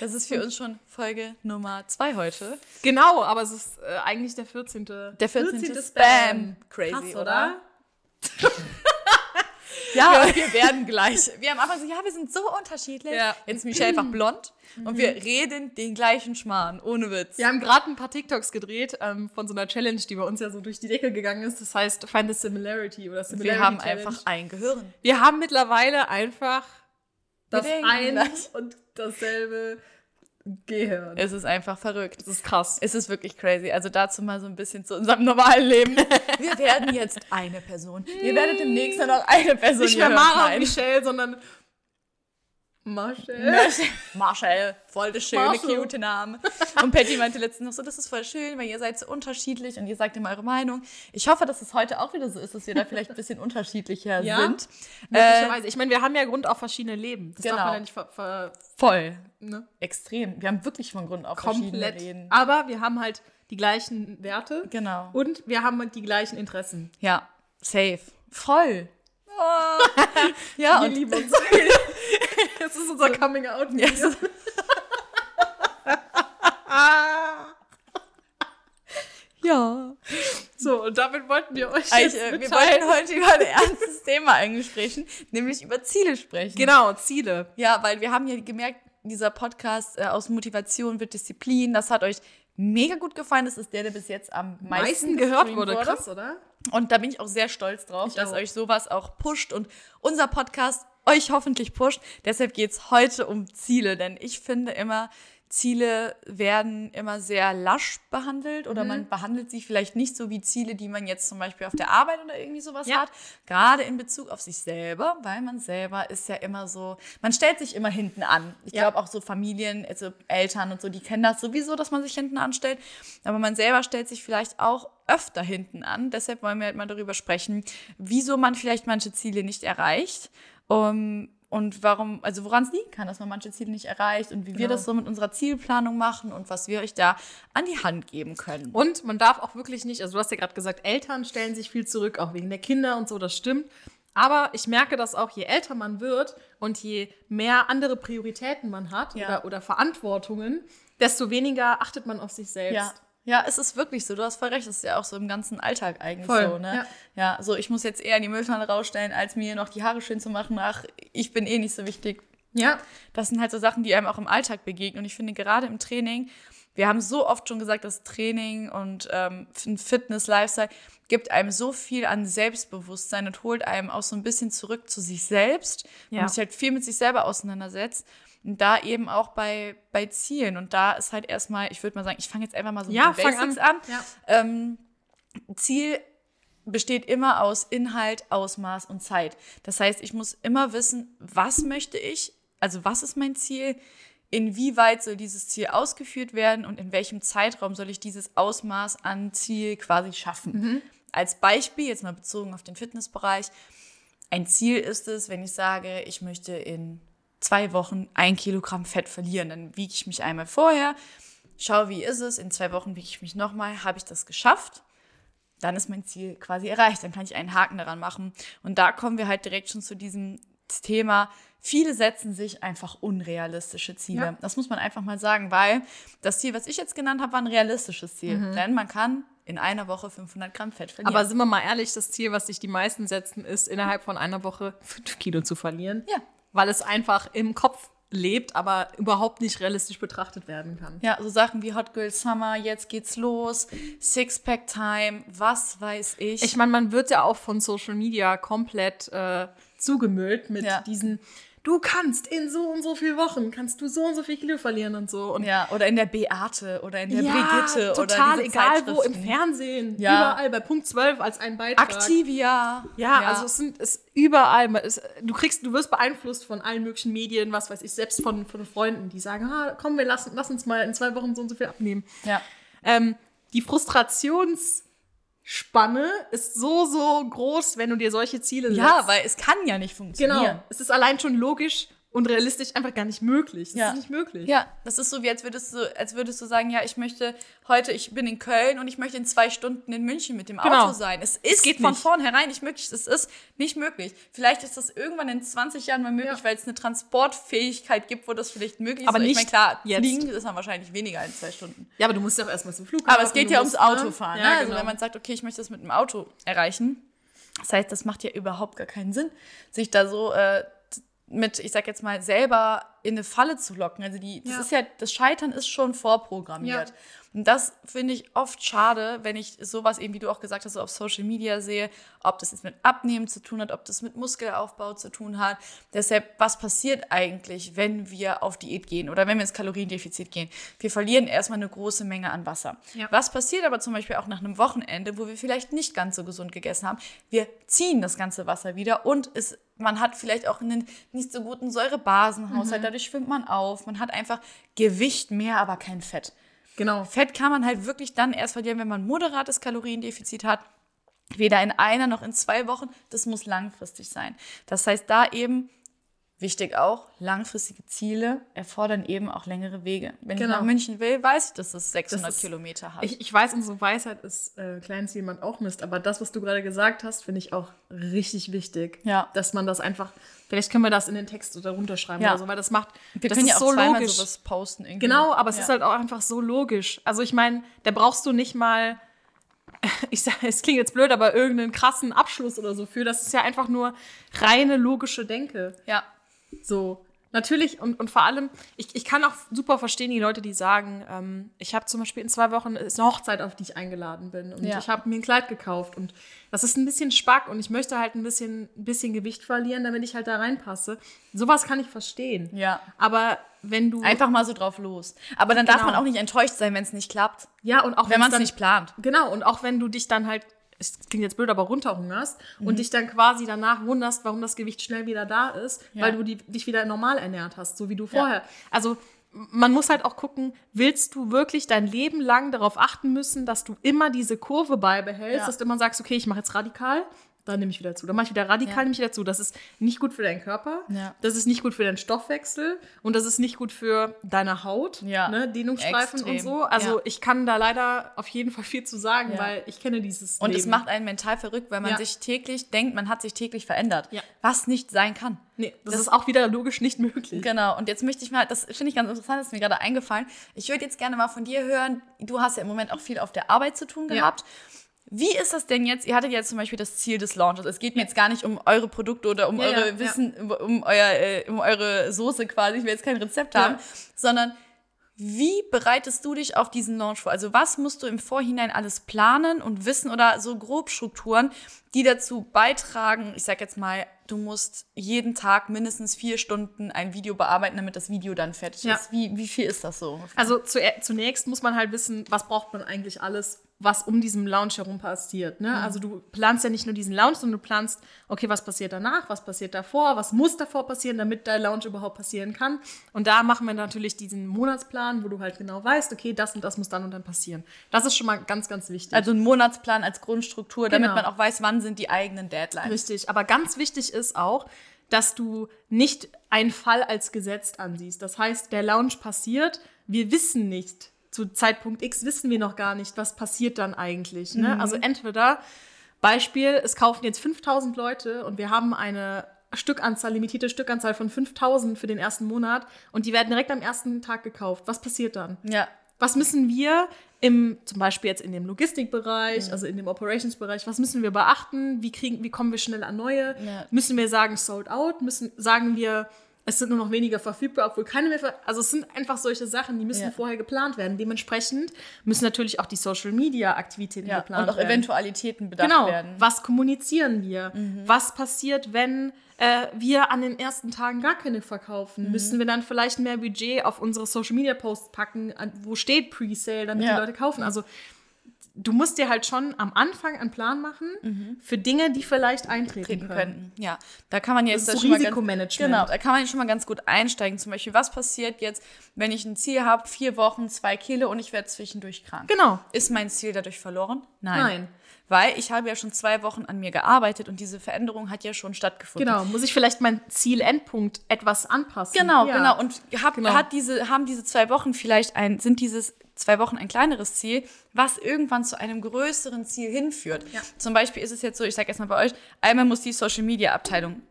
Das ist für uns schon Folge Nummer zwei heute. Genau, aber es ist äh, eigentlich der 14. Der 14. Spam. Spam. Crazy, Krass, oder? oder? Ja, und wir werden gleich. Wir haben einfach so, ja, wir sind so unterschiedlich. Ja. Jetzt ist Michelle einfach blond und wir reden den gleichen Schmarrn, ohne Witz. Wir haben gerade ein paar TikToks gedreht ähm, von so einer Challenge, die bei uns ja so durch die Decke gegangen ist. Das heißt, Find the Similarity oder Similarity wir haben Challenge. einfach ein Gehirn. Wir haben mittlerweile einfach das ein und dasselbe Gehirn. Es ist einfach verrückt. Das ist krass. Es ist wirklich crazy. Also dazu mal so ein bisschen zu unserem normalen Leben. Wir werden jetzt eine Person. Ihr werdet demnächst nur noch eine Person Nicht mehr Mara und. Michelle, sondern Marshall. Marshall, voll der schöne, Marshall. cute Name. Und Patty meinte letztens noch so, das ist voll schön, weil ihr seid so unterschiedlich und ihr sagt immer eure Meinung. Ich hoffe, dass es heute auch wieder so ist, dass wir da vielleicht ein bisschen unterschiedlicher Ja? sind. Möglicherweise. ich meine, wir haben ja Grund auf verschiedene Leben. Das Genau. darf man ja nicht ver, ver, Voll. ne? Extrem. Wir haben wirklich von Grund auf komplett. verschiedene Reden. Aber wir haben halt die gleichen Werte Genau. und wir haben halt die gleichen Interessen. Ja, safe. Voll. Oh. ja, Wir und lieben uns. das ist unser Coming Out. Ja, so- ja. So, und damit wollten wir euch Eigentlich, jetzt äh, wir wollten heute über ein ernstes Thema eigentlich sprechen, nämlich über Ziele sprechen. Genau, Ziele. Ja, weil wir haben ja gemerkt, dieser Podcast äh, aus Motivation wird Disziplin. Das hat euch mega gut gefallen. Das ist der, der bis jetzt am meisten, Meisten gehört wurde. Krass, oder? Und da bin ich auch sehr stolz drauf, Ich dass auch. euch sowas auch pusht und unser Podcast euch hoffentlich pusht. Deshalb geht's heute um Ziele, denn ich finde immer, Ziele werden immer sehr lasch behandelt oder man behandelt sie vielleicht nicht so wie Ziele, die man jetzt zum Beispiel auf der Arbeit oder irgendwie sowas Ja. hat. Gerade in Bezug auf sich selber, weil man selber ist ja immer so, man stellt sich immer hinten an. Ich Ja. glaube auch so Familien, also Eltern und so, die kennen das sowieso, dass man sich hinten anstellt. Aber man selber stellt sich vielleicht auch öfter hinten an. Deshalb wollen wir halt mal darüber sprechen, wieso man vielleicht manche Ziele nicht erreicht. Um, und warum, also woran es liegen kann, dass man manche Ziele nicht erreicht und wie wir Genau. das so mit unserer Zielplanung machen und was wir euch da an die Hand geben können. Und man darf auch wirklich nicht, also du hast ja gerade gesagt, Eltern stellen sich viel zurück, auch wegen der Kinder und so, das stimmt. Aber ich merke das auch, je älter man wird und je mehr andere Prioritäten man hat Ja. oder, oder Verantwortungen, desto weniger achtet man auf sich selbst. Ja. Ja, es ist wirklich so. Du hast voll recht. Das ist ja auch so im ganzen Alltag eigentlich Voll, so, ne? ja. Ja. so ich muss jetzt eher die Mülltonne rausstellen, als mir noch die Haare schön zu machen. Ach, ich bin eh nicht so wichtig. Ja. Das sind halt so Sachen, die einem auch im Alltag begegnen. Und ich finde gerade im Training, wir haben so oft schon gesagt, dass Training und ähm, Fitness, Lifestyle gibt einem so viel an Selbstbewusstsein und holt einem auch so ein bisschen zurück zu sich selbst. Ja. Man sich halt viel mit sich selber auseinandersetzt. Und da eben auch bei, bei Zielen. Und da ist halt erstmal, ich würde mal sagen, ich fange jetzt einfach mal so Ja, mit den Basics an. an. Ja. Ähm, Ziel besteht immer aus Inhalt, Ausmaß und Zeit. Das heißt, ich muss immer wissen, was möchte ich, also was ist mein Ziel, inwieweit soll dieses Ziel ausgeführt werden und in welchem Zeitraum soll ich dieses Ausmaß an Ziel quasi schaffen. Als Beispiel, jetzt mal bezogen auf den Fitnessbereich, ein Ziel ist es, wenn ich sage, ich möchte in zwei Wochen ein Kilogramm Fett verlieren, dann wiege ich mich einmal vorher, schaue, wie ist es, in zwei Wochen wiege ich mich nochmal, habe ich das geschafft? Dann ist mein Ziel quasi erreicht, dann kann ich einen Haken daran machen. Und da kommen wir halt direkt schon zu diesem Thema, viele setzen sich einfach unrealistische Ziele. Ja. Das muss man einfach mal sagen, weil das Ziel, was ich jetzt genannt habe, war ein realistisches Ziel. Denn man kann in einer Woche 500 Gramm Fett verlieren. Aber sind wir mal ehrlich, das Ziel, was sich die meisten setzen, ist, innerhalb von einer Woche fünf Kilo zu verlieren. Ja. Weil es einfach im Kopf lebt, aber überhaupt nicht realistisch betrachtet werden kann. Ja, so Sachen wie Hot Girl Summer, jetzt geht's los, Sixpack Time, was weiß ich. Ich meine, man wird ja auch von Social Media komplett äh, zugemüllt mit Ja. diesen, du kannst in so und so viel Wochen, kannst du so und so viel Kilo verlieren und so. Und ja, oder in der Beate oder in der ja, Brigitte total oder egal wo, im. Fernsehen, Ja. überall, bei Punkt 12 als ein Beitrag. Activia. Ja, also es sind es überall. Es, du kriegst, du wirst beeinflusst von allen möglichen Medien, was weiß ich, selbst von, von Freunden, die sagen, ah, komm, wir lassen, lass uns mal in zwei Wochen so und so viel abnehmen. ja. Ähm, die Frustrationsspanne ist so, so groß, wenn du dir solche Ziele setzt. ja, weil es kann ja nicht funktionieren. Genau. Es ist allein schon logisch, und realistisch einfach gar nicht möglich. Das Ja. ist nicht möglich. Ja, das ist so, wie als würdest du, als würdest du sagen, ja, ich möchte heute, ich bin in Köln und ich möchte in zwei Stunden in München mit dem Genau. Auto sein. Es ist geht von nicht. vornherein nicht möglich. Es ist nicht möglich. Vielleicht ist das irgendwann in 20 Jahren mal möglich, Ja. weil es eine Transportfähigkeit gibt, wo das vielleicht möglich Aber ist. nicht ich meine, klar, jetzt. fliegen ist dann wahrscheinlich weniger als zwei Stunden. Ja, aber du musst ja auch erstmal zum Flughafen. Aber es geht ja ums ne? Autofahren. Ja, ne? Also genau. wenn man sagt, okay, ich möchte das mit dem Auto erreichen, das heißt, das macht ja überhaupt gar keinen Sinn, sich da so äh, mit, ich sag jetzt mal, selber in eine Falle zu locken. Also die, das Ja. ist ja, das Scheitern ist schon vorprogrammiert. Ja. Und das finde ich oft schade, wenn ich sowas eben, wie du auch gesagt hast, so auf Social Media sehe, ob das jetzt mit Abnehmen zu tun hat, ob das mit Muskelaufbau zu tun hat. Deshalb, was passiert eigentlich, wenn wir auf Diät gehen oder wenn wir ins Kaloriendefizit gehen? Wir verlieren erstmal eine große Menge an Wasser. Ja. Was passiert aber zum Beispiel auch nach einem Wochenende, wo wir vielleicht nicht ganz so gesund gegessen haben? Wir ziehen das ganze Wasser wieder und es, man hat vielleicht auch einen nicht so guten Säurebasenhaushalt, dadurch schwimmt man auf, man hat einfach Gewicht mehr, aber kein Fett. Genau. Fett kann man halt wirklich dann erst verlieren, wenn man moderates Kaloriendefizit hat. Weder in einer noch in zwei Wochen. Das muss langfristig sein. Das heißt, da eben, wichtig auch, langfristige Ziele erfordern eben auch längere Wege. Wenn ich Genau. nach München will, weiß ich, dass es 600 Das ist- Kilometer hat. Ich, ich weiß, unsere Weisheit ist, äh, klein Ziel man auch misst, aber das, was du gerade gesagt hast, finde ich auch richtig wichtig. Ja. Dass man das einfach, vielleicht können wir das in den Text oder runterschreiben Ja. oder so, weil das macht, wir das können ist ja auch so logisch. sowas posten. Irgendwie. Genau, aber es ja. ist halt auch einfach so logisch. Also ich meine, da brauchst du nicht mal, ich sage, es klingt jetzt blöd, aber irgendeinen krassen Abschluss oder so für. Das ist ja einfach nur reine logische Denke. Ja, So, natürlich und, und vor allem, ich, ich kann auch super verstehen die Leute, die sagen, ähm, ich habe zum Beispiel in zwei Wochen ist eine Hochzeit, auf die ich eingeladen bin und Ja. ich habe mir ein Kleid gekauft und das ist ein bisschen spack und ich möchte halt ein bisschen, ein bisschen Gewicht verlieren, damit ich halt da reinpasse. Sowas kann ich verstehen. Ja. Aber wenn du einfach mal so drauf los. Aber dann darf Genau. man auch nicht enttäuscht sein, wenn es nicht klappt. ja und auch Wenn man es nicht plant. Genau, und auch wenn du dich dann halt, es klingt jetzt blöd, aber runterhungerst Mhm. und dich dann quasi danach wunderst, warum das Gewicht schnell wieder da ist, Ja. weil du die, dich wieder normal ernährt hast, so wie du vorher. Also man muss halt auch gucken, willst du wirklich dein Leben lang darauf achten müssen, dass du immer diese Kurve beibehältst, Ja. dass du immer sagst, okay, ich mache jetzt radikal, dann nehme ich wieder zu. Dann mache ich wieder radikal, Ja. nehme ich wieder zu. Das ist nicht gut für deinen Körper, Ja. das ist nicht gut für deinen Stoffwechsel und das ist nicht gut für deine Haut, Ja. ne, Dehnungsstreifen Extrem. und so. Also Ja. ich kann da leider auf jeden Fall viel zu sagen, weil ich kenne dieses Und Leben. es macht einen mental verrückt, weil man sich täglich denkt, man hat sich täglich verändert. Ja. Was nicht sein kann. Nee, das, das- ist auch wieder logisch nicht möglich. Genau, und jetzt möchte ich mal, das finde ich ganz interessant, das ist mir gerade eingefallen. Ich würde jetzt gerne mal von dir hören, du hast ja im Moment auch viel auf der Arbeit zu tun Ja. Wie ist das denn jetzt? Ihr hattet jetzt zum Beispiel das Ziel des Launches. Es geht mir jetzt gar nicht um eure Produkte oder um Ja, eure ja, Wissen, um, um, euer, äh, um eure Soße quasi. Ich will jetzt kein Rezept Ja. haben, sondern wie bereitest du dich auf diesen Launch vor? Also was musst du im Vorhinein alles planen und wissen oder so Grobstrukturen, die dazu beitragen, ich sag jetzt mal, du musst jeden Tag mindestens vier Stunden ein Video bearbeiten, damit das Video dann fertig Ja. ist. Wie, wie viel ist das so? Also zu, zunächst muss man halt wissen, was braucht man eigentlich alles, was um diesen Lounge herum passiert. Ne? Also du planst ja nicht nur diesen Lounge, sondern du planst, okay, was passiert danach, was passiert davor, was muss davor passieren, damit dein Lounge überhaupt passieren kann. Und da machen wir natürlich diesen Monatsplan, wo du halt genau weißt, okay, das und das muss dann und dann passieren. Das ist schon mal ganz, ganz wichtig. Also ein Monatsplan als Grundstruktur, damit Genau. man auch weiß, wann sind die eigenen Deadlines. Richtig, aber ganz wichtig ist auch, dass du nicht einen Fall als Gesetz ansiehst. Das heißt, der Lounge passiert, wir wissen nicht, zu Zeitpunkt X wissen wir noch gar nicht, was passiert dann eigentlich. Ne? Also entweder, Beispiel, es kaufen jetzt 5000 Leute und wir haben eine Stückanzahl, limitierte Stückanzahl von 5000 für den ersten Monat und die werden direkt am ersten Tag gekauft. Was passiert dann? Ja. Was müssen wir im, zum Beispiel jetzt in dem Logistikbereich, Mhm. also in dem Operationsbereich, was müssen wir beachten? Wie kriegen, wie kommen wir schnell an neue? Ja. Müssen wir sagen sold out? Müssen, sagen wir, es sind nur noch weniger verfügbar, obwohl keine mehr, ver also es sind einfach solche Sachen, die müssen Ja. vorher geplant werden. Dementsprechend müssen natürlich auch die Social Media Aktivitäten ja. geplant Und auch werden. Eventualitäten bedacht Genau. werden. Mhm. Was kommunizieren wir? Was passiert, wenn äh, wir an den ersten Tagen gar keine verkaufen? Mhm. Müssen wir dann vielleicht mehr Budget auf unsere Social Media Posts packen, an, wo steht Pre-Sale, damit Ja. die Leute kaufen? Also du musst dir halt schon am Anfang einen Plan machen für Dinge, die vielleicht eintreten könnten. Ja, da kann man jetzt Das ist da so schon mal ganz, Risikomanagement. genau, da kann man schon mal ganz gut einsteigen. Zum Beispiel, was passiert jetzt, wenn ich ein Ziel habe, vier Wochen, zwei Kilo und ich werde zwischendurch krank? Genau. Ist mein Ziel dadurch verloren? Nein. Nein. Weil ich habe ja schon zwei Wochen an mir gearbeitet und diese Veränderung hat ja schon stattgefunden. Genau. Muss ich vielleicht mein Zielendpunkt etwas anpassen? Genau, Ja. genau. Und hab, Genau. Hat diese, haben diese zwei Wochen vielleicht ein, sind dieses zwei Wochen ein kleineres Ziel, was irgendwann zu einem größeren Ziel hinführt. Ja. Zum Beispiel ist es jetzt so, ich sage erstmal bei euch, einmal muss die Social Media Abteilung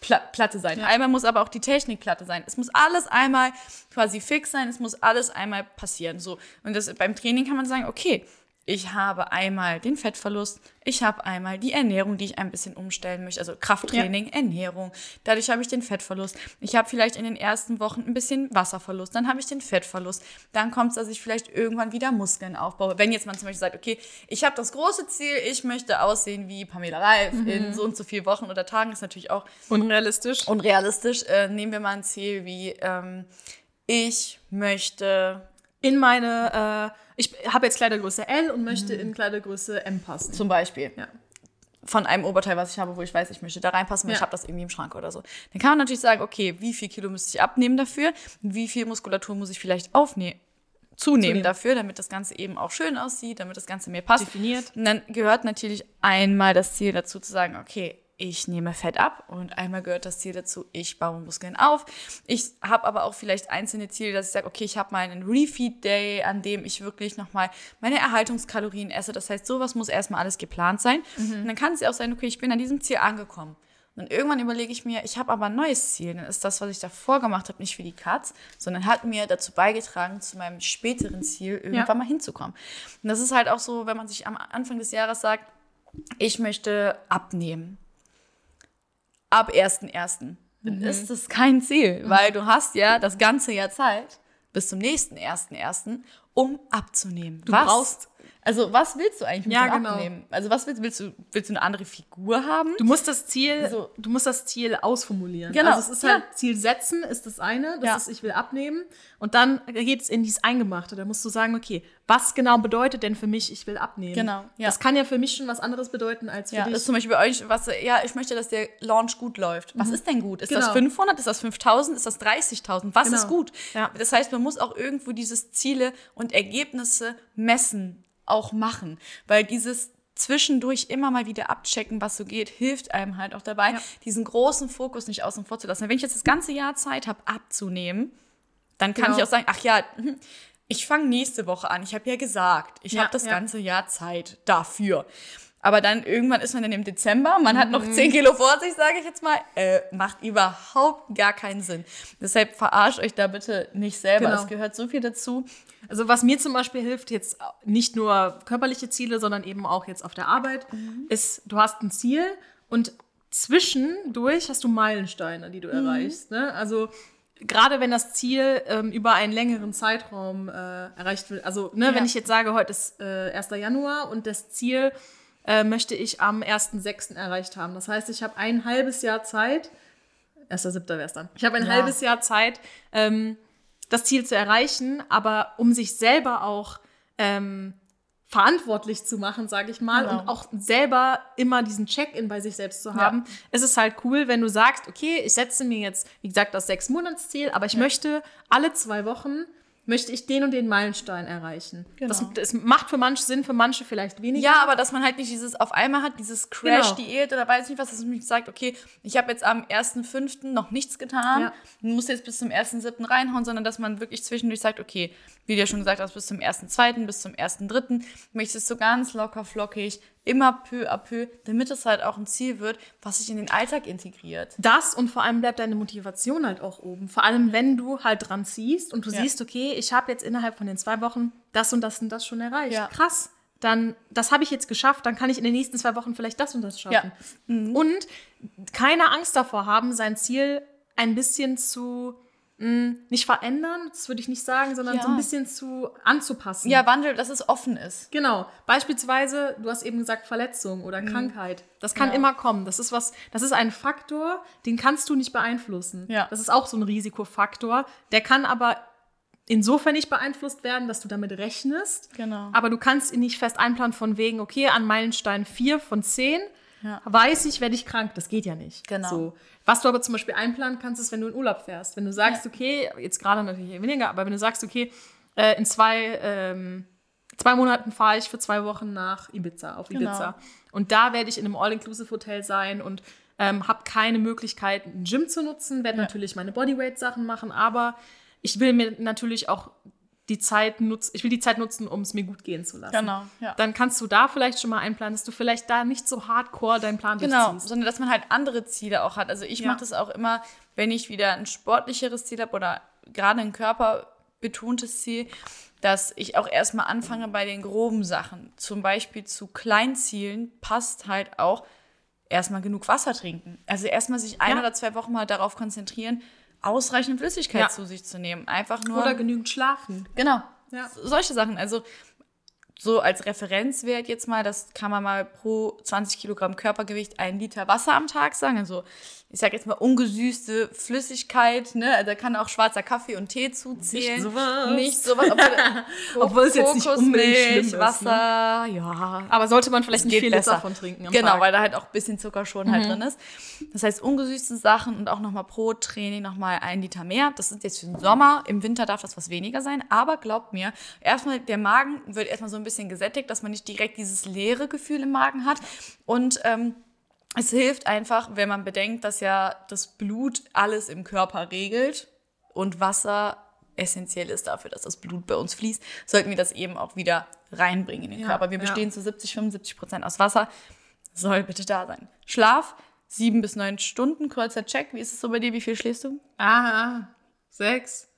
pla Platte sein. Ja. Einmal muss aber auch die Technik Platte sein. Es muss alles einmal quasi fix sein, es muss alles einmal passieren. So. Und das, beim Training kann man sagen, okay, ich habe einmal den Fettverlust, ich habe einmal die Ernährung, die ich ein bisschen umstellen möchte, also Krafttraining, Ernährung. Dadurch habe ich den Fettverlust. Ich habe vielleicht in den ersten Wochen ein bisschen Wasserverlust, dann habe ich den Fettverlust. Dann kommt es, dass ich vielleicht irgendwann wieder Muskeln aufbaue. Wenn jetzt man zum Beispiel sagt, okay, ich habe das große Ziel, ich möchte aussehen wie Pamela Reif in so und so vier Wochen oder Tagen, ist natürlich auch Unrealistisch. unrealistisch. Äh, nehmen wir mal ein Ziel wie, ähm, ich möchte In meine, äh, ich habe jetzt Kleidergröße L und möchte Mhm. in Kleidergröße M passen. zum Beispiel Ja. von einem Oberteil, was ich habe, wo ich weiß, ich möchte da reinpassen, weil Ja. ich habe das irgendwie im Schrank oder so. Dann kann man natürlich sagen, okay, wie viel Kilo müsste ich abnehmen dafür? Wie viel Muskulatur muss ich vielleicht aufnehmen? Zunehmen, Zunehmen. dafür, damit das Ganze eben auch schön aussieht, damit das Ganze mir passt. Definiert. Und dann gehört natürlich einmal das Ziel dazu zu sagen, okay, ich nehme Fett ab und einmal gehört das Ziel dazu, ich baue Muskeln auf. Ich habe aber auch vielleicht einzelne Ziele, dass ich sage, okay, ich habe mal einen Refeed Day, an dem ich wirklich nochmal meine Erhaltungskalorien esse. Das heißt, sowas muss erstmal alles geplant sein. Und dann kann es ja auch sein, okay, ich bin an diesem Ziel angekommen. Und irgendwann überlege ich mir, ich habe aber ein neues Ziel. Dann ist das, was ich davor gemacht habe, nicht für die Katz, sondern hat mir dazu beigetragen, zu meinem späteren Ziel irgendwann Ja. mal hinzukommen. Und das ist halt auch so, wenn man sich am Anfang des Jahres sagt, ich möchte abnehmen. Ab 1.1. Dann Mhm. ist das kein Ziel, weil du hast ja das ganze Jahr Zeit bis zum nächsten 1.1., um abzunehmen. Du was? brauchst- Also, was willst du eigentlich mit Ja, dem genau. Abnehmen? Also, was willst, willst du? Willst du eine andere Figur haben? Du musst das Ziel, So. du musst das Ziel ausformulieren. Genau, Also es ist halt ja. Ziel setzen ist das eine, das Ja. ist ich will abnehmen und dann geht es in dieses Eingemachte. Da musst du sagen, okay, was genau bedeutet denn für mich ich will abnehmen? Genau, ja. Das kann ja für mich schon was anderes bedeuten als für Ja, dich. das ist zum Beispiel bei euch, was, ja, ich möchte, dass der Launch gut läuft. Was ist denn gut? Ist das Genau. 500? Ist das 5000? Ist das 30.000? Was Genau. ist gut? Ja. Das heißt, man muss auch irgendwo dieses Ziele und Ergebnisse messen, auch machen. Weil dieses zwischendurch immer mal wieder abchecken, was so geht, hilft einem halt auch dabei, Ja. diesen großen Fokus nicht außen vor zu lassen. Wenn ich jetzt das ganze Jahr Zeit habe, abzunehmen, dann kann Genau. ich auch sagen, ach ja, ich fange nächste Woche an. Ich habe ja gesagt, ich Ja, habe das ja. ganze Jahr Zeit dafür. Aber dann irgendwann ist man dann im Dezember, man hat Mhm. noch 10 Kilo vor sich, sage ich jetzt mal. Äh, macht überhaupt gar keinen Sinn. Deshalb verarscht euch da bitte nicht selber. Genau. Es gehört so viel dazu. Also was mir zum Beispiel hilft, jetzt nicht nur körperliche Ziele, sondern eben auch jetzt auf der Arbeit, Mhm. ist, du hast ein Ziel und zwischendurch hast du Meilensteine, die du Mhm. erreichst. Ne? Also gerade wenn das Ziel ähm, über einen längeren Zeitraum äh, erreicht wird, also ne, Ja. wenn ich jetzt sage, heute ist äh, 1. Januar und das Ziel äh, möchte ich am 1.6. erreicht haben. Das heißt, ich habe ein halbes Jahr Zeit, 1.7. wäre es dann. Ich habe ein Ja. halbes Jahr Zeit, ähm, das Ziel zu erreichen, aber um sich selber auch ähm, verantwortlich zu machen, sage ich mal, Genau. und auch selber immer diesen Check-in bei sich selbst zu haben, ist es halt cool, wenn du sagst, okay, ich setze mir jetzt, wie gesagt, das Sechs-Monats-Ziel, aber ich möchte alle zwei Wochen möchte ich den und den Meilenstein erreichen. Genau. Das, das macht für manche Sinn, für manche vielleicht weniger. Ja, aber dass man halt nicht dieses auf einmal hat, dieses Crash-Diät oder weiß nicht was, dass man nicht sagt, okay, ich habe jetzt am 1.5. noch nichts getan, Ja. muss jetzt bis zum 1.7. reinhauen, sondern dass man wirklich zwischendurch sagt, okay, wie du ja schon gesagt hast, bis zum 1.2., bis zum 1.3. möchtest du so ganz locker flockig, immer peu à peu, damit es halt auch ein Ziel wird, was sich in den Alltag integriert. Das und vor allem bleibt deine Motivation halt auch oben. Vor allem, wenn du halt dran ziehst und du Ja. siehst, okay, ich habe jetzt innerhalb von den zwei Wochen das und das und das schon erreicht. Ja. Krass. Dann, das habe ich jetzt geschafft, dann kann ich in den nächsten zwei Wochen vielleicht das und das schaffen. Und keine Angst davor haben, sein Ziel ein bisschen zu, mh, nicht verändern, das würde ich nicht sagen, sondern Ja. so ein bisschen zu anzupassen. Ja, Wandel, dass es offen ist. Genau. Beispielsweise, du hast eben gesagt Verletzung oder Krankheit. Das kann Genau. immer kommen. Das ist was, das ist ein Faktor, den kannst du nicht beeinflussen. Ja. Das ist auch so ein Risikofaktor. Der kann aber insofern nicht beeinflusst werden, dass du damit rechnest. Genau. Aber du kannst ihn nicht fest einplanen von wegen, okay, an Meilenstein 4 von 10 Ja. weiß ich, werde ich krank. Das geht ja nicht. Genau. So. Was du aber zum Beispiel einplanen kannst, ist, wenn du in Urlaub fährst. Wenn du sagst, okay, jetzt gerade natürlich weniger, aber wenn du sagst, okay, äh, in zwei, ähm, zwei Monaten fahre ich für zwei Wochen nach Ibiza, auf Genau. Ibiza. Und da werde ich in einem All-Inclusive-Hotel sein und ähm, habe keine Möglichkeit, ein Gym zu nutzen, werde natürlich meine Bodyweight-Sachen machen, aber ich will mir natürlich auch die Zeit nutzen, ich will die Zeit nutzen, um es mir gut gehen zu lassen. Genau, ja. Dann kannst du da vielleicht schon mal einplanen, dass du vielleicht da nicht so hardcore deinen Plan Genau, durchziehst. sondern dass man halt andere Ziele auch hat. Also ich Ja. mache das auch immer, wenn ich wieder ein sportlicheres Ziel habe oder gerade ein körperbetontes Ziel, dass ich auch erstmal anfange bei den groben Sachen. Zum Beispiel zu Kleinzielen passt halt auch erstmal genug Wasser trinken. Also erstmal sich ein Ja. oder zwei Wochen mal darauf konzentrieren, ausreichend Flüssigkeit Ja. zu sich zu nehmen. Einfach nur. Oder genügend schlafen. Genau. Ja. So- Solche Sachen. Also so als Referenzwert jetzt mal, das kann man mal pro 20 Kilogramm Körpergewicht ein Liter Wasser am Tag sagen. Also ich sage jetzt mal ungesüßte Flüssigkeit, ne? Also Da kann auch schwarzer Kaffee und Tee zuzählen. Nicht sowas. Nicht sowas. Obwohl, Obwohl es jetzt nicht unbedingt schlimm ist, ne? Wasser, ja. Aber sollte man vielleicht nicht viel besser. davon trinken am Genau, Tag. Mhm. weil da halt auch ein bisschen Zucker schon halt drin ist. Das heißt, ungesüßte Sachen und auch nochmal pro Training nochmal ein Liter mehr. Das ist jetzt für den Sommer. Im Winter darf das was weniger sein. Aber glaubt mir, erstmal der Magen wird erstmal so ein bisschen gesättigt, dass man nicht direkt dieses leere Gefühl im Magen hat. Und ähm, es hilft einfach, wenn man bedenkt, dass ja das Blut alles im Körper regelt und Wasser essentiell ist dafür, dass das Blut bei uns fließt, sollten wir das eben auch wieder reinbringen in den Ja, Körper. Wir ja. bestehen zu 70, 75 Prozent aus Wasser. Soll bitte da sein. Schlaf, sieben bis neun Stunden, kurzer Check. Wie ist es so bei dir? Wie viel schläfst du? Ah, sechs.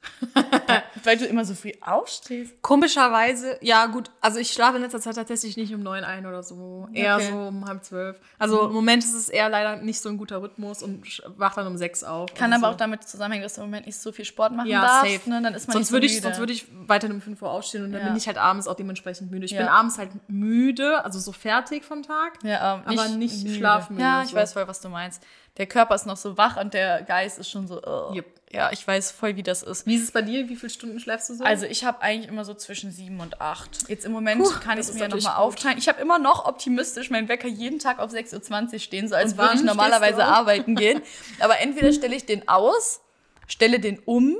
Weil du immer so früh aufstehst. Komischerweise, ja gut, also ich schlafe in letzter Zeit tatsächlich nicht um neun ein oder so. Eher Okay. so um halb zwölf. Also im Moment ist es eher leider nicht so ein guter Rhythmus und wach dann um sechs auf. Kann Also aber so. auch damit zusammenhängen, dass du im Moment nicht so viel Sport machen ja, darfst. safe. Ne? Dann ist man sonst nicht so würde ich, müde. sonst würde ich weiterhin um 5 Uhr aufstehen und dann Ja. bin ich halt abends auch dementsprechend müde. Ich Ja. bin abends halt müde, also so fertig vom Tag. Ja, ähm, Aber nicht müde. schlafmüde, Ja, ich so. weiß voll, was du meinst. Der Körper ist noch so wach und der Geist ist schon so. Uh. Yep. Ja, ich weiß voll, wie das ist. Wie ist es bei dir? Wie viele Stunden schläfst du so? Also ich habe eigentlich immer so zwischen sieben und acht. Jetzt im Moment Puh, kann ich es mir nochmal aufteilen. Ich habe immer noch optimistisch meinen Wecker jeden Tag auf 6.20 Uhr stehen, so als würde ich normalerweise arbeiten gehen. Aber entweder stelle ich den aus, stelle den um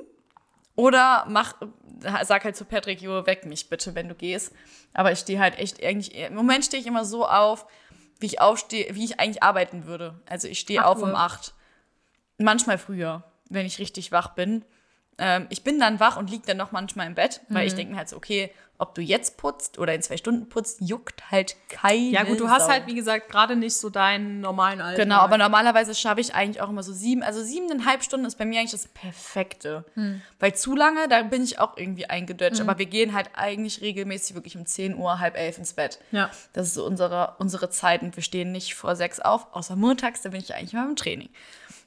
oder mach, sag halt zu Patrick, Jo, weck mich bitte, wenn du gehst. Aber ich stehe halt echt eigentlich, im Moment stehe ich immer so auf, wie ich aufstehe, wie ich eigentlich arbeiten würde. Also ich stehe auf um Uhr. acht. Manchmal früher, wenn ich richtig wach bin. Ähm, ich bin dann wach und liege dann noch manchmal im Bett, weil Mhm. ich denke mir halt so, okay, ob du jetzt putzt oder in zwei Stunden putzt, juckt halt keine ja gut, du hast Sau. halt, wie gesagt, gerade nicht so deinen normalen Alltag. Genau, aber normalerweise schaffe ich eigentlich auch immer so sieben, also siebeneinhalb Stunden ist bei mir eigentlich das Perfekte. Hm. Weil zu lange, da bin ich auch irgendwie eingedeutscht, aber wir gehen halt eigentlich regelmäßig wirklich um 10 Uhr, halb elf ins Bett. Ja. Das ist so unsere, unsere Zeit und wir stehen nicht vor sechs auf, außer montags, da bin ich eigentlich immer im Training.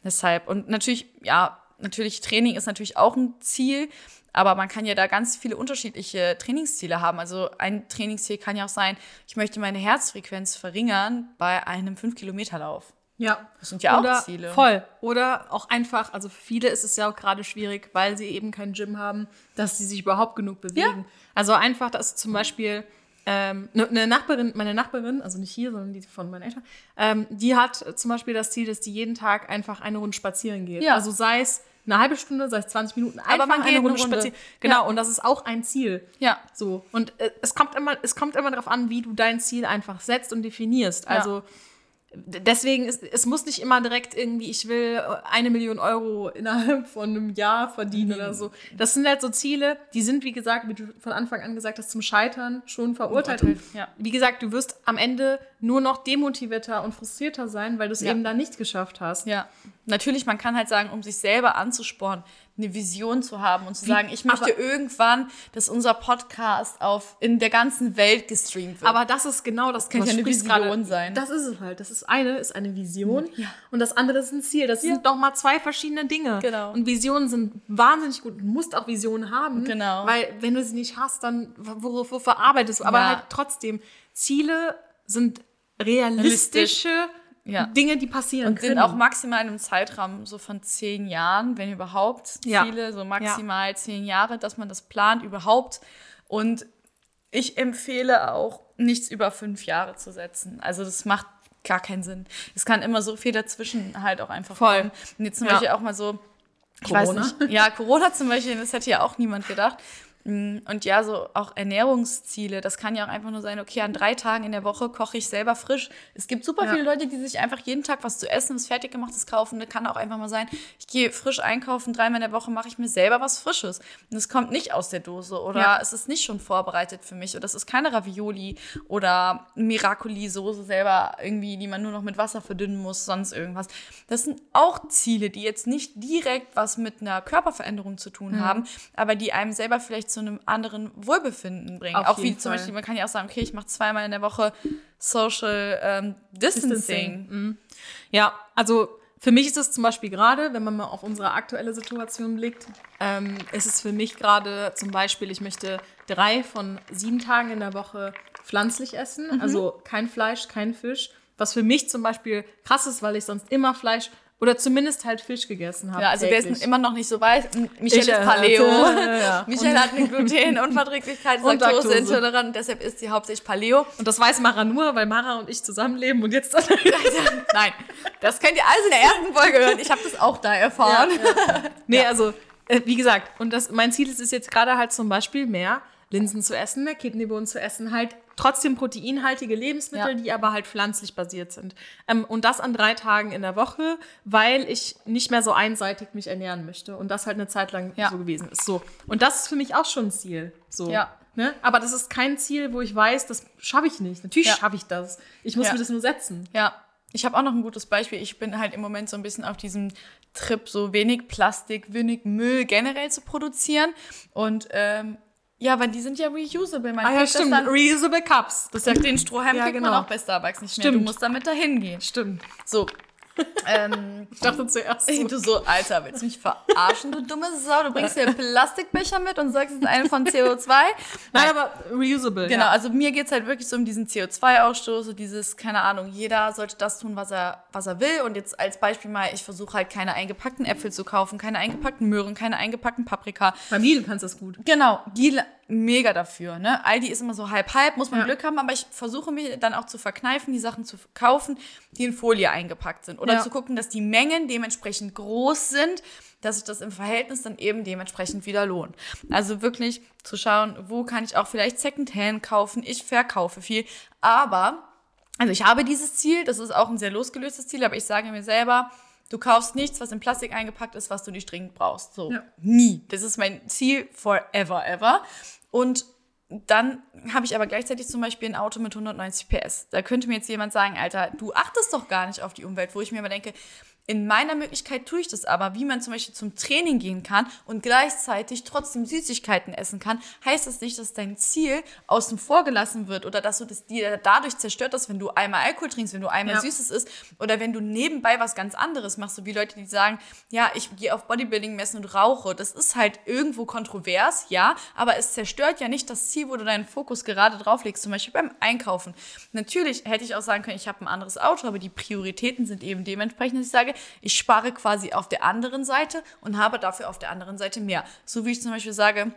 Deshalb, und natürlich, ja, natürlich, Training ist natürlich auch ein Ziel, aber man kann ja da ganz viele unterschiedliche Trainingsziele haben. Also ein Trainingsziel kann ja auch sein, ich möchte meine Herzfrequenz verringern bei einem 5-Kilometer-Lauf. Ja. Das sind ja auch Oder, Ziele. Voll. Oder auch einfach, also für viele ist es ja auch gerade schwierig, weil sie eben kein Gym haben, dass sie sich überhaupt genug bewegen. Also einfach, dass zum Beispiel ähm, ne- eine Nachbarin, meine Nachbarin, also nicht hier, sondern die von meinen Eltern, ähm, die hat zum Beispiel das Ziel, dass die jeden Tag einfach eine Runde spazieren geht. Ja. Also sei es eine halbe Stunde, sei es 20 Minuten, einfach Aber man geht eine Runde, Runde. spazieren. Genau, Ja. und das ist auch ein Ziel. Ja. So. Und äh, es kommt immer, es kommt immer darauf an, wie du dein Ziel einfach setzt und definierst. Also d- deswegen ist, es muss nicht immer direkt irgendwie, ich will eine Million Euro innerhalb von einem Jahr verdienen oder so. Das sind halt so Ziele, die sind, wie gesagt, wie du von Anfang an gesagt hast, zum Scheitern schon verurteilt. Ja. wie gesagt, du wirst am Ende nur noch demotivierter und frustrierter sein, weil du es Ja. eben dann nicht geschafft hast. Ja, natürlich, man kann halt sagen, um sich selber anzuspornen, eine Vision zu haben und zu sagen, ich möchte irgendwann, dass unser Podcast auf in der ganzen Welt gestreamt wird. Aber das ist genau das, Kann was ja eine Vision gerade- sein. Das ist es halt. Das ist eine ist eine Vision Ja. und das andere ist ein Ziel. Das sind doch mal zwei verschiedene Dinge. Genau. Und Visionen sind wahnsinnig gut. Du musst auch Visionen haben. Genau. Weil wenn du sie nicht hast, dann worauf, wofür arbeitest du? Aber Ja. halt trotzdem, Ziele sind realistische Ja. Dinge, die passieren Und sind können. auch maximal in einem Zeitraum so von zehn Jahren, wenn überhaupt, Ja. Ziele, so maximal zehn Jahre, dass man das plant überhaupt. Und ich empfehle auch, nichts über fünf Jahre zu setzen. Also das macht gar keinen Sinn. Es kann immer so viel dazwischen halt auch einfach Voll. kommen. Und jetzt zum Ja. Beispiel auch mal so, ich Corona. weiß nicht, ja, Corona zum Beispiel, das hätte ja auch niemand gedacht. Mm, Und ja, so auch Ernährungsziele. Das kann ja auch einfach nur sein, okay, an drei Tagen in der Woche koche ich selber frisch. Es gibt super Ja. viele Leute, die sich einfach jeden Tag was zu essen, was fertiggemachtes kaufen. Das kann auch einfach mal sein, ich gehe frisch einkaufen, dreimal in der Woche mache ich mir selber was Frisches. Und es kommt nicht aus der Dose oder Ja. es ist nicht schon vorbereitet für mich oder es ist keine Ravioli oder Miracoli-Soße selber irgendwie, die man nur noch mit Wasser verdünnen muss, sonst irgendwas. Das sind auch Ziele, die jetzt nicht direkt was mit einer Körperveränderung zu tun haben, aber die einem selber vielleicht zu einem anderen Wohlbefinden bringen. Auf auch wie jeden zum Fall. Beispiel, man kann ja auch sagen, okay, ich mache zweimal in der Woche Social ähm, Distancing. Mhm. Ja, also für mich ist es zum Beispiel gerade, wenn man mal auf unsere aktuelle Situation blickt, ähm, ist es für mich gerade zum Beispiel, ich möchte drei von sieben Tagen in der Woche pflanzlich essen, Mhm. also kein Fleisch, kein Fisch. Was für mich zum Beispiel krass ist, weil ich sonst immer Fleisch oder zumindest halt Fisch gegessen habe. Ja, also täglich. es immer noch nicht so weiß, Michael Ich, ist äh, Paleo. ja, ja. Michael hat eine Glutenunverträglichkeit, Und Laktose. Laktoseintolerant, deshalb isst sie hauptsächlich Paleo. Und das weiß Mara nur, weil Mara und ich zusammenleben und jetzt Nein, das könnt ihr alles in der ersten Folge hören. Ich habe das auch da erfahren. Nee, also, äh, wie gesagt, und das, mein Ziel ist es jetzt gerade halt zum Beispiel mehr Linsen zu essen, mehr Kidneybohnen zu essen, halt trotzdem proteinhaltige Lebensmittel, Ja. die aber halt pflanzlich basiert sind. Ähm, und das an drei Tagen in der Woche, weil ich nicht mehr so einseitig mich ernähren möchte. Und das halt eine Zeit lang Ja. so gewesen ist. So. Und das ist für mich auch schon ein Ziel. So. Ja. Ne? Aber das ist kein Ziel, wo ich weiß, das schaffe ich nicht. Natürlich Ja. schaffe ich das. Ich muss mir das nur setzen. Ja, ich habe auch noch ein gutes Beispiel. Ich bin halt im Moment so ein bisschen auf diesem Trip, so wenig Plastik, wenig Müll generell zu produzieren. Und ähm, ja, weil die sind ja reusable. Man Ah ja, stimmt. Dann, Reusable Cups. Das ist ja den Strohhalm Ja, kriegt genau. man auch bei Starbucks nicht mehr. Du Stimmt. musst damit dahin gehen. Stimmt. So. Ähm, Ich dachte zuerst. So. du so, Alter, willst du mich verarschen, du dumme Sau? Du bringst hier Plastikbecher mit und sagst, es ist eine von CO2. Nein, aber reusable. Genau, Ja. also mir geht's halt wirklich so um diesen CO2-Ausstoß, so dieses, keine Ahnung, jeder sollte das tun, was er, was er will. Und jetzt als Beispiel mal, ich versuche halt keine eingepackten Äpfel zu kaufen, keine eingepackten Möhren, keine eingepackten Paprika. Beim Lidl kannst du das gut. Genau, die mega dafür. Ne? Aldi ist immer so halb-halb, muss man Ja. Glück haben, aber ich versuche mir dann auch zu verkneifen, die Sachen zu kaufen, die in Folie eingepackt sind. Oder Ja. zu gucken, dass die Mengen dementsprechend groß sind, dass sich das im Verhältnis dann eben dementsprechend wieder lohnt. Also wirklich zu schauen, wo kann ich auch vielleicht Secondhand kaufen. Ich verkaufe viel, aber also ich habe dieses Ziel, das ist auch ein sehr losgelöstes Ziel, aber ich sage mir selber, du kaufst nichts, was in Plastik eingepackt ist, was du nicht dringend brauchst. So, Ja. nie. Das ist mein Ziel forever, ever. Und dann habe ich aber gleichzeitig zum Beispiel ein Auto mit 190 PS. Da könnte mir jetzt jemand sagen, Alter, du achtest doch gar nicht auf die Umwelt, wo ich mir aber denke, in meiner Möglichkeit tue ich das aber, wie man zum Beispiel zum Training gehen kann und gleichzeitig trotzdem Süßigkeiten essen kann, heißt das nicht, dass dein Ziel außen vor gelassen wird oder dass du das dir dadurch zerstört hast, wenn du einmal Alkohol trinkst, wenn du einmal Ja. Süßes isst oder wenn du nebenbei was ganz anderes machst, so wie Leute, die sagen, ja, ich gehe auf Bodybuilding messen und rauche. Das ist halt irgendwo kontrovers, ja, aber es zerstört ja nicht das Ziel, wo du deinen Fokus gerade drauf legst, zum Beispiel beim Einkaufen. Natürlich hätte ich auch sagen können, ich habe ein anderes Auto, aber die Prioritäten sind eben dementsprechend, dass ich sage, ich spare quasi auf der anderen Seite und habe dafür auf der anderen Seite mehr. So wie ich zum Beispiel sage,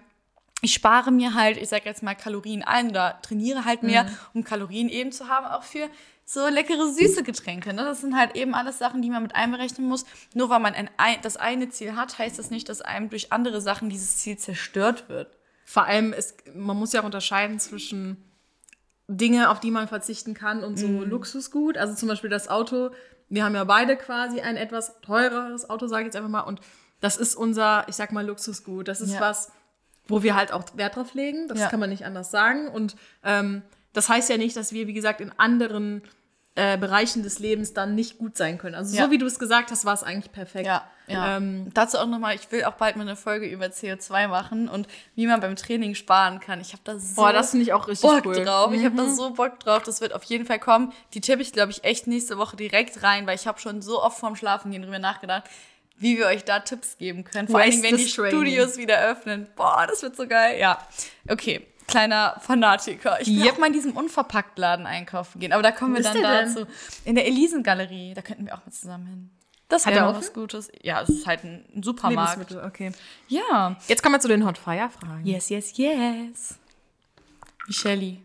ich spare mir halt, ich sage jetzt mal Kalorien ein oder trainiere halt mehr, Mhm. um Kalorien eben zu haben, auch für so leckere süße Getränke. Ne? Das sind halt eben alles Sachen, die man mit einberechnen muss. Nur weil man ein, das eine Ziel hat, heißt das nicht, dass einem durch andere Sachen dieses Ziel zerstört wird. Vor allem, ist, man muss ja auch unterscheiden zwischen Dinge, auf die man verzichten kann und so Luxusgut. Also zum Beispiel das Auto. Wir haben ja beide quasi ein etwas teureres Auto, sage ich jetzt einfach mal. Und das ist unser, ich sag mal, Luxusgut. Das ist Ja. was, wo wir halt auch Wert drauf legen. Das Ja. kann man nicht anders sagen. Und ähm, das heißt ja nicht, dass wir, wie gesagt, in anderen äh, Bereichen des Lebens dann nicht gut sein können. Also Ja. so wie du es gesagt hast, war es eigentlich perfekt. Ja, ja. Ähm, Dazu auch nochmal, ich will auch bald mal eine Folge über CO2 machen und wie man beim Training sparen kann. Ich habe da so Boah, das finde ich auch richtig Bock cool. drauf. Ich habe Mhm. da so Bock drauf. Das wird auf jeden Fall kommen. Die tippe ich, glaube ich, echt nächste Woche direkt rein, weil ich habe schon so oft vorm Schlafengehen drüber nachgedacht, wie wir euch da Tipps geben können. Vor Dingen, wenn die Training. Studios wieder öffnen. Boah, das wird so geil. Ja, okay. Kleiner Fanatiker. Ich will Yep. auch mal in diesem Unverpacktladen einkaufen gehen. Aber da kommen wir dann dazu. In der Elisengalerie. Da könnten wir auch mal zusammen hin. Das Hat mal offen? was Gutes. Ja, es ist halt ein Supermarkt. Okay. Ja. Jetzt kommen wir zu den Hot Fire Fragen. Yes, yes, yes. Michelle,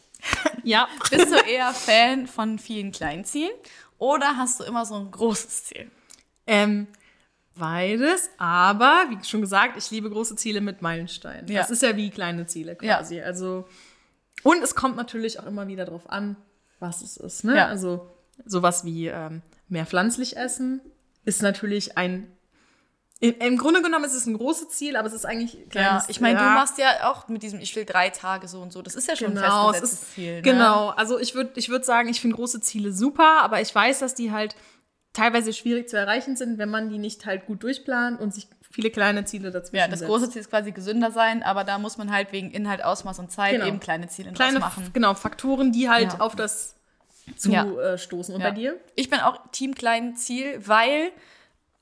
Ja. bist du eher Fan von vielen kleinen Zielen oder hast du immer so ein großes Ziel? Ähm, beides, aber wie schon gesagt, ich liebe große Ziele mit Meilensteinen. Ja. Das ist ja wie kleine Ziele Ja. quasi. Also und es kommt natürlich auch immer wieder drauf an, was es ist. Ne? Ja. Also sowas wie ähm, mehr pflanzlich essen ist natürlich ein im, Im Grunde genommen ist es ein großes Ziel, aber es ist eigentlich ein Ja, kleines ich meine, ja. du machst ja auch mit diesem, ich will drei Tage so und so. Das ist ja schon Genau, ein es festgesetztes Ziel. Ne? genau. Also ich würde ich würd sagen, ich finde große Ziele super, aber ich weiß, dass die halt teilweise schwierig zu erreichen sind, wenn man die nicht halt gut durchplant und sich viele kleine Ziele dazwischen Ja, das setzt. große Ziel ist quasi gesünder sein, aber da muss man halt wegen Inhalt, Ausmaß und Zeit Genau. eben kleine Ziele kleine machen. genau Faktoren, die halt Ja. auf das zu Ja. äh, stoßen. Und Ja. bei dir? Ich bin auch Team kleinen Ziel, weil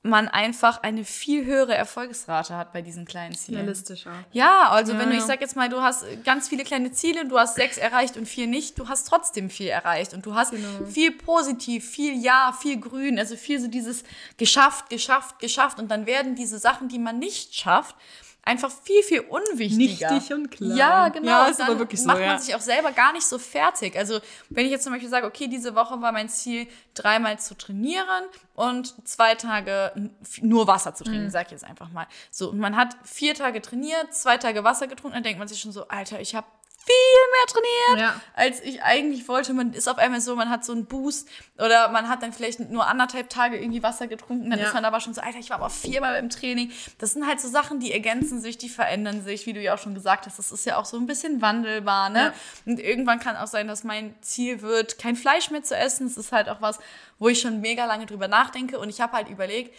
man einfach eine viel höhere Erfolgsrate hat bei diesen kleinen Zielen. Realistischer. Ja, also Ja, wenn du, ich sag jetzt mal, du hast ganz viele kleine Ziele, du hast sechs erreicht und vier nicht, du hast trotzdem viel erreicht und du hast Genau. viel positiv, viel Ja, viel Grün, also viel so dieses geschafft, geschafft, geschafft und dann werden diese Sachen, die man nicht schafft, einfach viel, viel unwichtiger. Nichtig und klein. Ja, genau. Ja, ist aber wirklich so, macht ja. man sich auch selber gar nicht so fertig. Also wenn ich jetzt zum Beispiel sage, okay, diese Woche war mein Ziel, dreimal zu trainieren und zwei Tage nur Wasser zu Mhm. trinken, sag ich jetzt einfach mal. So, und man hat vier Tage trainiert, zwei Tage Wasser getrunken, dann denkt man sich schon so, Alter, ich habe viel mehr trainiert, Ja. als ich eigentlich wollte. Man ist auf einmal so, man hat so einen Boost oder man hat dann vielleicht nur anderthalb Tage irgendwie Wasser getrunken, dann Ja. ist man aber schon so, Alter, ich war aber viermal im Training. Das sind halt so Sachen, die ergänzen sich, die verändern sich, wie du ja auch schon gesagt hast. Das ist ja auch so ein bisschen wandelbar, ne? Ja. Und irgendwann kann auch sein, dass mein Ziel wird, kein Fleisch mehr zu essen. Das ist halt auch was, wo ich schon mega lange drüber nachdenke. Und ich habe halt überlegt,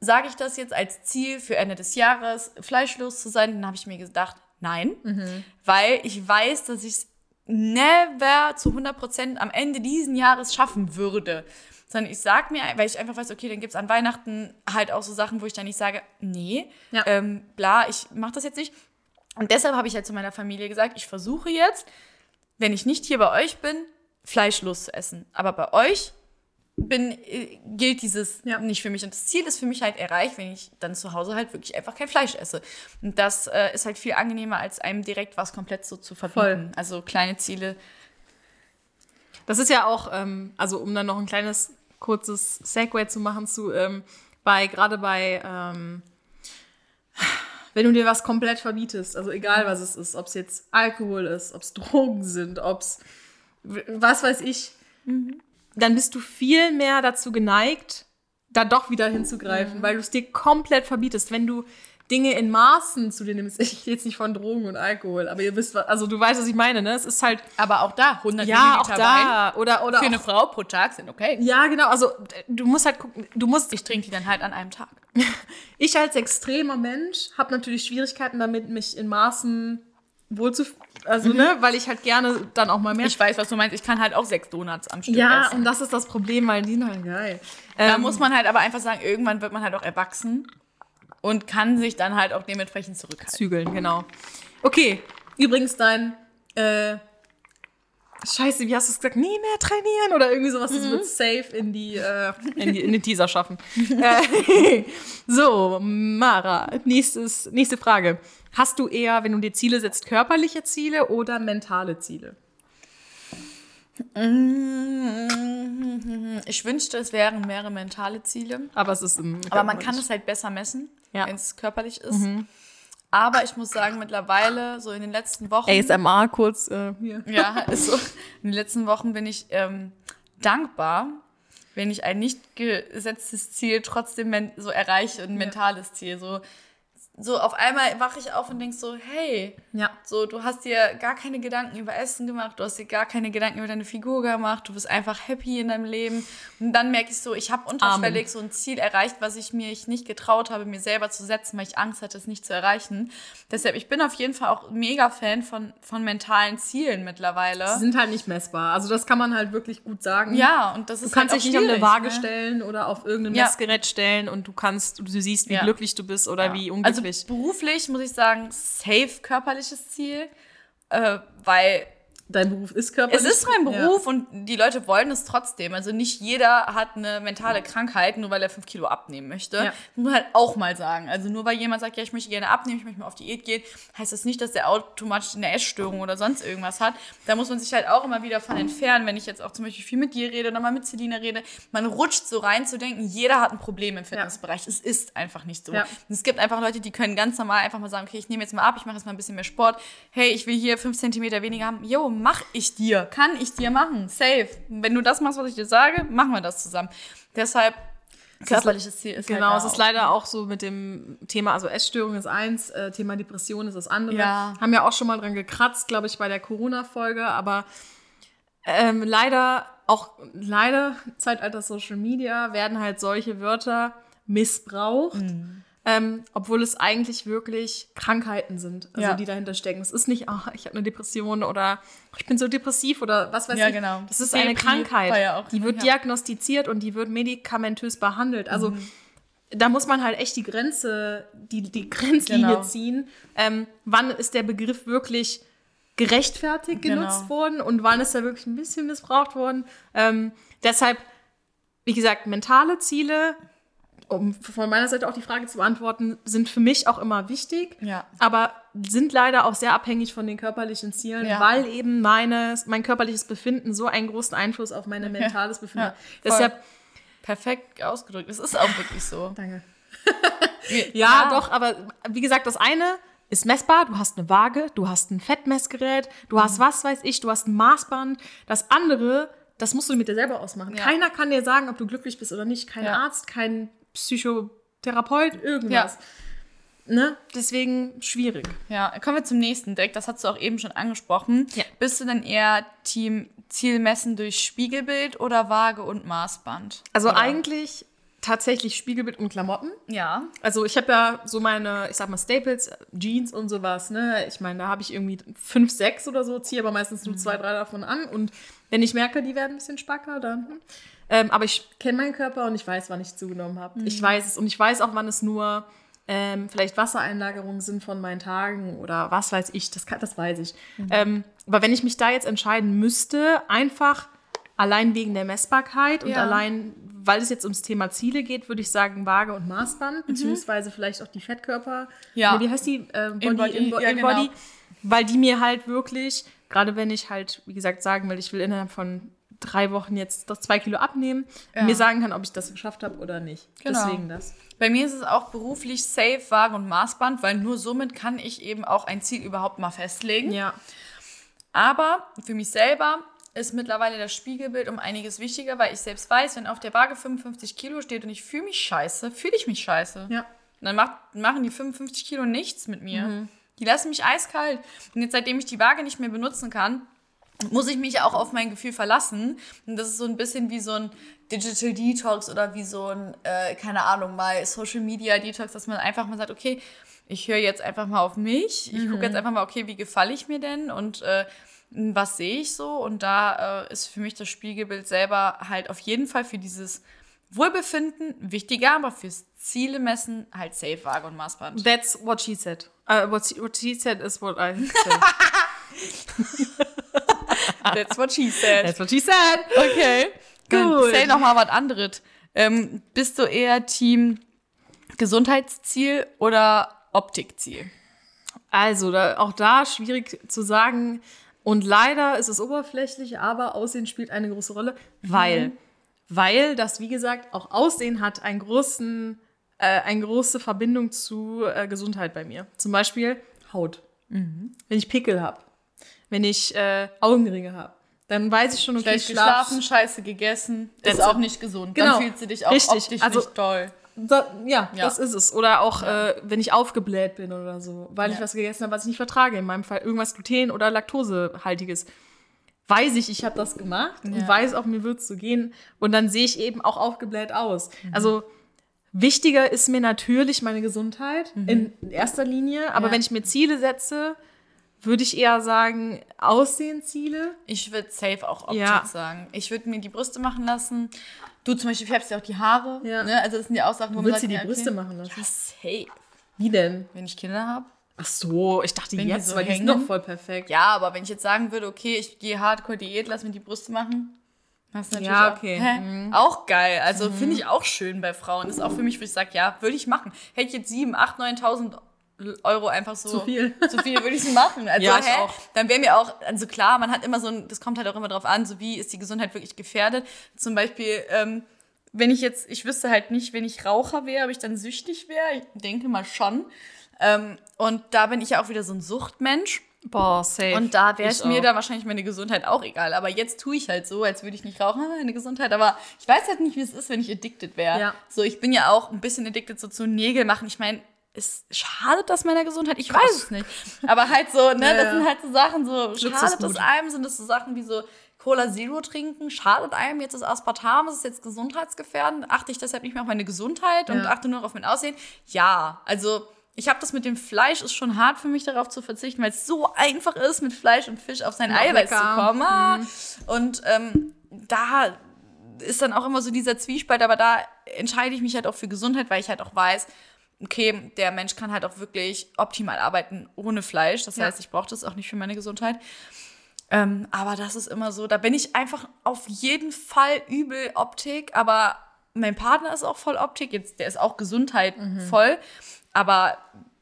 sage ich das jetzt als Ziel für Ende des Jahres, fleischlos zu sein? Dann habe ich mir gedacht, nein, weil ich weiß, dass ich es never zu 100 Prozent am Ende diesen Jahres schaffen würde. Sondern ich sag mir, weil ich einfach weiß, okay, dann gibt's an Weihnachten halt auch so Sachen, wo ich dann nicht sage, nee, Ja. ähm, bla, ich mache das jetzt nicht. Und deshalb habe ich halt zu meiner Familie gesagt, ich versuche jetzt, wenn ich nicht hier bei euch bin, fleischlos zu essen. Aber bei euch bin, äh, gilt dieses Ja. nicht für mich. Und das Ziel ist für mich halt erreicht, wenn ich dann zu Hause halt wirklich einfach kein Fleisch esse. Und das äh, ist halt viel angenehmer, als einem direkt was komplett so zu verbieten. Also kleine Ziele. Das ist ja auch, ähm, also um dann noch ein kleines kurzes Segway zu machen zu, ähm, bei, gerade bei, ähm, wenn du dir was komplett verbietest, also egal was es ist, ob es jetzt Alkohol ist, ob es Drogen sind, ob es was weiß ich, dann bist du viel mehr dazu geneigt, da doch wieder hinzugreifen, weil du es dir komplett verbietest. Wenn du Dinge in Maßen zu dir nimmst, ich rede jetzt nicht von Drogen und Alkohol, aber ihr wisst, also du weißt, was ich meine, ne? Es ist halt, Aber auch da, 100 ja, auch Milliliter da, oder, oder Wein für eine auch, Frau pro Tag sind okay. ja, genau, also du musst halt gucken, du musst, Ich trinke die dann halt an einem Tag. ich als extremer Mensch habe natürlich Schwierigkeiten damit, mich in Maßen wohlzufühlen, also, ne, weil ich halt gerne dann auch mal mehr. Ich weiß, was du meinst. Ich kann halt auch sechs Donuts am Stück ja, essen. und das ist das Problem, weil die sind halt geil. Da Ähm, muss man halt aber einfach sagen, irgendwann wird man halt auch erwachsen und kann sich dann halt auch dementsprechend zurückhalten. zügeln, genau. Okay, übrigens dein, äh, Scheiße, wie hast du es gesagt? Nie mehr trainieren oder irgendwie sowas. Das wird safe in die, äh, in, die in den Teaser schaffen. äh, so, Mara, nächstes, nächste Frage. Hast du eher, wenn du dir Ziele setzt, körperliche Ziele oder mentale Ziele? Ich wünschte, es wären mehrere mentale Ziele. Aber es ist im Aber man kann es halt besser messen, Ja. wenn es körperlich ist. Aber ich muss sagen, mittlerweile, so in den letzten Wochen. ASMR kurz äh, hier. Ja, ist so. In den letzten Wochen bin ich ähm, dankbar, wenn ich ein nicht gesetztes Ziel trotzdem so erreiche, ein mentales Ziel. So, so auf einmal wache ich auf und denk so, hey, Ja. so du hast dir gar keine Gedanken über Essen gemacht, du hast dir gar keine Gedanken über deine Figur gemacht, du bist einfach happy in deinem Leben. Und dann merke ich so, ich habe unterschwellig so ein Ziel erreicht, was ich mir ich nicht getraut habe, mir selber zu setzen, weil ich Angst hatte, es nicht zu erreichen. Deshalb, ich bin auf jeden Fall auch mega Fan von, von mentalen Zielen mittlerweile. Sie sind halt nicht messbar. Also das kann man halt wirklich gut sagen. Ja, und das ist Du kannst halt dich nicht auf eine Waage ne? stellen oder auf irgendein Ja. Messgerät stellen und du kannst, du siehst, wie Ja. glücklich du bist oder wie unglücklich. Also beruflich muss ich sagen, safe körperliches Ziel. äh, weil Dein Beruf ist körperlich. es ist mein Beruf und die Leute wollen es trotzdem. Also nicht jeder hat eine mentale Krankheit, nur weil er fünf Kilo abnehmen möchte. Ja. Muss man halt auch mal sagen. Also nur weil jemand sagt, ja, ich möchte gerne abnehmen, ich möchte mal auf Diät gehen, heißt das nicht, dass der automatisch eine Essstörung oder sonst irgendwas hat. Da muss man sich halt auch immer wieder von entfernen, wenn ich jetzt auch zum Beispiel viel mit dir rede oder mal mit Selina rede. Man rutscht so rein zu denken, jeder hat ein Problem im Fitnessbereich. Es ist einfach nicht so. Ja. Es gibt einfach Leute, die können ganz normal einfach mal sagen, okay, ich nehme jetzt mal ab, ich mache jetzt mal ein bisschen mehr Sport. Hey, ich will hier fünf Zentimeter weniger haben. Jo, mach ich dir. Kann ich dir machen. Safe. Wenn du das machst, was ich dir sage, machen wir das zusammen. Deshalb, körperliches Ziel ist Genau, halt es ist leider auch so mit dem Thema, also Essstörung ist eins, äh, Thema Depression ist das andere. Ja. Haben ja auch schon mal dran gekratzt, glaube ich, bei der Corona-Folge, aber ähm, leider, auch leider, Zeitalter Social Media, werden halt solche Wörter missbraucht. Mhm. Ähm, obwohl es eigentlich wirklich Krankheiten sind, also Ja. die dahinter stecken. Es ist nicht, ah, ich habe eine Depression oder ich bin so depressiv oder was weiß Ja, ich. genau. Das ist eine Krankheit. ja die wird diagnostiziert und die wird medikamentös behandelt. Also da muss man halt echt die Grenze, die, die Grenzlinie Genau. ziehen. Ähm, wann ist der Begriff wirklich gerechtfertigt Genau. genutzt worden und wann ist er wirklich ein bisschen missbraucht worden? Ähm, deshalb, wie gesagt, mentale Ziele, um von meiner Seite auch die Frage zu beantworten, sind für mich auch immer wichtig, Ja. aber sind leider auch sehr abhängig von den körperlichen Zielen, Ja. weil eben meine, mein körperliches Befinden so einen großen Einfluss auf mein mentales Befinden hat. Deshalb, Perfekt ausgedrückt. Es ist auch wirklich so. danke. Ja, doch, aber wie gesagt, das eine ist messbar, du hast eine Waage, du hast ein Fettmessgerät, du Mhm. hast was weiß ich, du hast ein Maßband. Das andere, das musst du mit dir selber ausmachen. Ja. Keiner kann dir sagen, ob du glücklich bist oder nicht. Kein Ja. Arzt, kein Psychotherapeut, irgendwas. Ne? Deswegen schwierig. Ja, kommen wir zum nächsten Deck. Das hast du auch eben schon angesprochen. Ja. Bist du denn eher Team Zielmessen durch Spiegelbild oder Waage und Maßband? Also Oder- eigentlich tatsächlich Spiegelbild und Klamotten. Ja. Also ich habe ja so meine, ich sag mal, Staples, Jeans und sowas, ne? Ich meine, da habe ich irgendwie fünf, sechs oder so, ziehe aber meistens nur zwei, drei davon an. Und wenn ich merke, die werden ein bisschen spacker, dann. hm. Ähm, aber ich kenne meinen Körper und ich weiß, wann ich zugenommen habe. Ich weiß es und ich weiß auch, wann es nur ähm, vielleicht Wassereinlagerungen sind von meinen Tagen oder was weiß ich, das, kann, das weiß ich. Ähm, aber wenn ich mich da jetzt entscheiden müsste, einfach allein wegen der Messbarkeit und Ja. allein, weil es jetzt ums Thema Ziele geht, würde ich sagen Waage und Maßband, beziehungsweise vielleicht auch die Fettkörper. Ja. Nee, wie heißt die? Äh, Body, Inbody, Inbo- ja, genau. Inbody. Weil die mir halt wirklich, gerade wenn ich halt, wie gesagt, sagen will, ich will innerhalb von drei Wochen jetzt das zwei Kilo abnehmen, Ja. mir sagen kann, ob ich das geschafft habe oder nicht. Genau. Deswegen das. Bei mir ist es auch beruflich safe, Waage und Maßband, weil nur somit kann ich eben auch ein Ziel überhaupt mal festlegen. Ja. Aber für mich selber ist mittlerweile das Spiegelbild um einiges wichtiger, weil ich selbst weiß, wenn auf der Waage 55 Kilo steht und ich fühle mich scheiße, fühle ich mich scheiße. Ja. Und dann macht, machen die 55 Kilo nichts mit mir. Mhm. Die lassen mich eiskalt. Und jetzt, seitdem ich die Waage nicht mehr benutzen kann, muss ich mich auch auf mein Gefühl verlassen. Und das ist so ein bisschen wie so ein Digital Detox oder wie so ein, äh, keine Ahnung, mal Social Media Detox, dass man einfach mal sagt, okay, ich höre jetzt einfach mal auf mich. Ich gucke jetzt einfach mal, okay, wie gefalle ich mir denn und äh, was sehe ich so? Und da äh, ist für mich das Spiegelbild selber halt auf jeden Fall für dieses Wohlbefinden wichtiger, aber fürs Ziele messen halt Safe Waage und Maßband. That's what she said. Uh, what, she, what she said is what I said. That's what she said. That's what she said. Okay. Gut. Say noch mal was anderes. Ähm, bist du eher Team Gesundheitsziel oder Optikziel? Also, da, auch da schwierig zu sagen. Und leider ist es oberflächlich, aber Aussehen spielt eine große Rolle, weil, weil das, wie gesagt, auch Aussehen hat einen großen, äh, eine große Verbindung zu äh, Gesundheit bei mir. Zum Beispiel Haut. Wenn ich Pickel habe, wenn ich äh, Augenringe habe, dann weiß ich schon, okay, Schlecht ich schlaf- geschlafen, scheiße gegessen. Ist auch nicht gesund. Genau. Dann fühlst du dich auch Richtig. optisch Also- nicht toll. Da, ja, Ja. das ist es. Oder auch, äh, wenn ich aufgebläht bin oder so, weil ich Ja. was gegessen habe, was ich nicht vertrage. In meinem Fall irgendwas Gluten- oder Laktosehaltiges. Weiß ich, ich habe das gemacht Ja. und weiß auch, mir wird es so gehen. Und dann sehe ich eben auch aufgebläht aus. Mhm. Also wichtiger ist mir natürlich meine Gesundheit in erster Linie. Aber Mhm. Ja. wenn ich mir Ziele setze, würde ich eher sagen, Aussehensziele. Ich würde safe auch Optik Ja. sagen. Ich würde mir die Brüste machen lassen. Du zum Beispiel färbst ja auch die Haare. Ja. Ne? Also das sind ja auch Sachen, wo Du man willst sagt, dir die ja, Brüste okay. machen lassen? Ja, safe. Wie denn? Wenn ich Kinder habe. Ach so, ich dachte Wenn die jetzt, so weil die sind hängen. doch voll perfekt. Ja, aber wenn ich jetzt sagen würde, okay, ich gehe Hardcore-Diät, lass mir die Brüste machen. Das ist natürlich Ja, auch, okay. Hä? auch geil. Also finde ich auch schön bei Frauen. Das ist auch für mich, wo ich sage, ja, würde ich machen. Hätte ich jetzt 7, 8, 9.000 Euro einfach so. Zu viel. Zu viel würde ich es machen. Also, Ja, hä? auch. Dann wäre mir auch, also klar, man hat immer so ein, das kommt halt auch immer drauf an, so wie ist die Gesundheit wirklich gefährdet. Zum Beispiel, ähm, wenn ich jetzt, ich wüsste halt nicht, wenn ich Raucher wäre, ob ich dann süchtig wäre. Ich denke mal schon. Ähm, und da bin ich ja auch wieder so ein Suchtmensch. Boah, safe. Und da wäre mir auch. da wahrscheinlich meine Gesundheit auch egal. Aber jetzt tue ich halt so, als würde ich nicht rauchen, meine Gesundheit. Aber ich weiß halt nicht, wie es ist, wenn ich addicted wäre. Ja. So, ich bin ja auch ein bisschen addicted so zu Nägel machen. Ich meine, es schadet das meiner Gesundheit? Ich weiß es nicht. Aber halt so, ne, Ja, das sind halt so Sachen, so schadet das einem? Sind das so Sachen wie so Cola Zero trinken? Schadet einem jetzt das Aspartam? Ist es jetzt gesundheitsgefährdend? Achte ich deshalb nicht mehr auf meine Gesundheit und Ja. achte nur noch auf mein Aussehen? Ja, also ich habe das mit dem Fleisch, ist schon hart für mich darauf zu verzichten, weil es so einfach ist, mit Fleisch und Fisch auf sein Noch Eiweiß lecker. zu kommen. Ah. Und ähm, da ist dann auch immer so dieser Zwiespalt, aber da entscheide ich mich halt auch für Gesundheit, weil ich halt auch weiß, okay, der Mensch kann halt auch wirklich optimal arbeiten ohne Fleisch. Das Ja. heißt, ich brauche das auch nicht für meine Gesundheit. Ähm, aber das ist immer so, da bin ich einfach auf jeden Fall übel Optik, aber mein Partner ist auch voll Optik, jetzt, der ist auch Gesundheit voll. Aber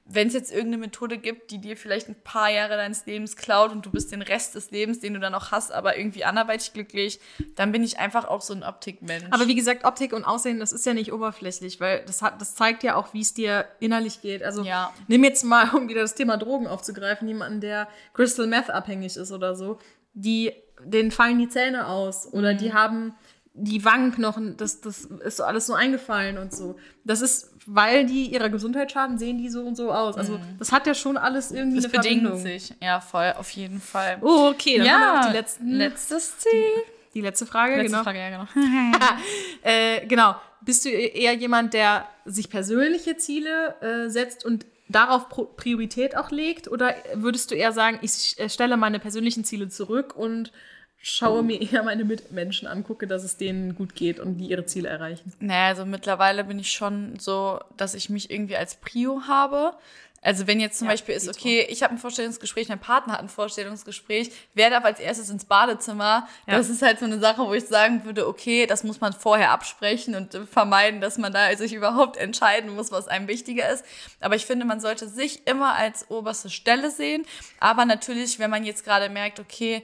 wenn es jetzt irgendeine Methode gibt, die dir vielleicht ein paar Jahre deines Lebens klaut und du bist den Rest des Lebens, den du dann noch hast, aber irgendwie anderweitig glücklich, dann bin ich einfach auch so ein Optikmensch. Aber wie gesagt, Optik und Aussehen, das ist ja nicht oberflächlich, weil das hat, das zeigt ja auch, wie es dir innerlich geht. Also Ja. nimm jetzt mal, um wieder das Thema Drogen aufzugreifen, jemanden, der Crystal Meth abhängig ist oder so, die, denen fallen die Zähne aus oder Mhm. die haben die Wangenknochen, das, das ist so alles so eingefallen und so. Das ist, weil die ihrer Gesundheit schaden, sehen die so und so aus. Also das hat ja schon alles irgendwie Mhm. das eine bedingt Verbindung. sich. Ja, voll, auf jeden Fall. Oh, okay, dann haben wir noch die, letzten, letztes Ziel. die letzte Frage, Letzte genau. Frage, ja, genau. Äh, genau. Bist du eher jemand, der sich persönliche Ziele äh, setzt und darauf Priorität auch legt? Oder würdest du eher sagen, ich äh, stelle meine persönlichen Ziele zurück und schaue mir eher meine Mitmenschen an, gucke, dass es denen gut geht und die ihre Ziele erreichen? Naja, also mittlerweile bin ich schon so, dass ich mich irgendwie als Prio habe. Also wenn jetzt zum Ja, Beispiel ist, okay, ich habe ein Vorstellungsgespräch, mein Partner hat ein Vorstellungsgespräch, wer darf als erstes ins Badezimmer? Ja. Das ist halt so eine Sache, wo ich sagen würde, okay, das muss man vorher absprechen und äh, vermeiden, dass man da sich überhaupt entscheiden muss, was einem wichtiger ist. Aber ich finde, man sollte sich immer als oberste Stelle sehen. Aber natürlich, wenn man jetzt gerade merkt, okay,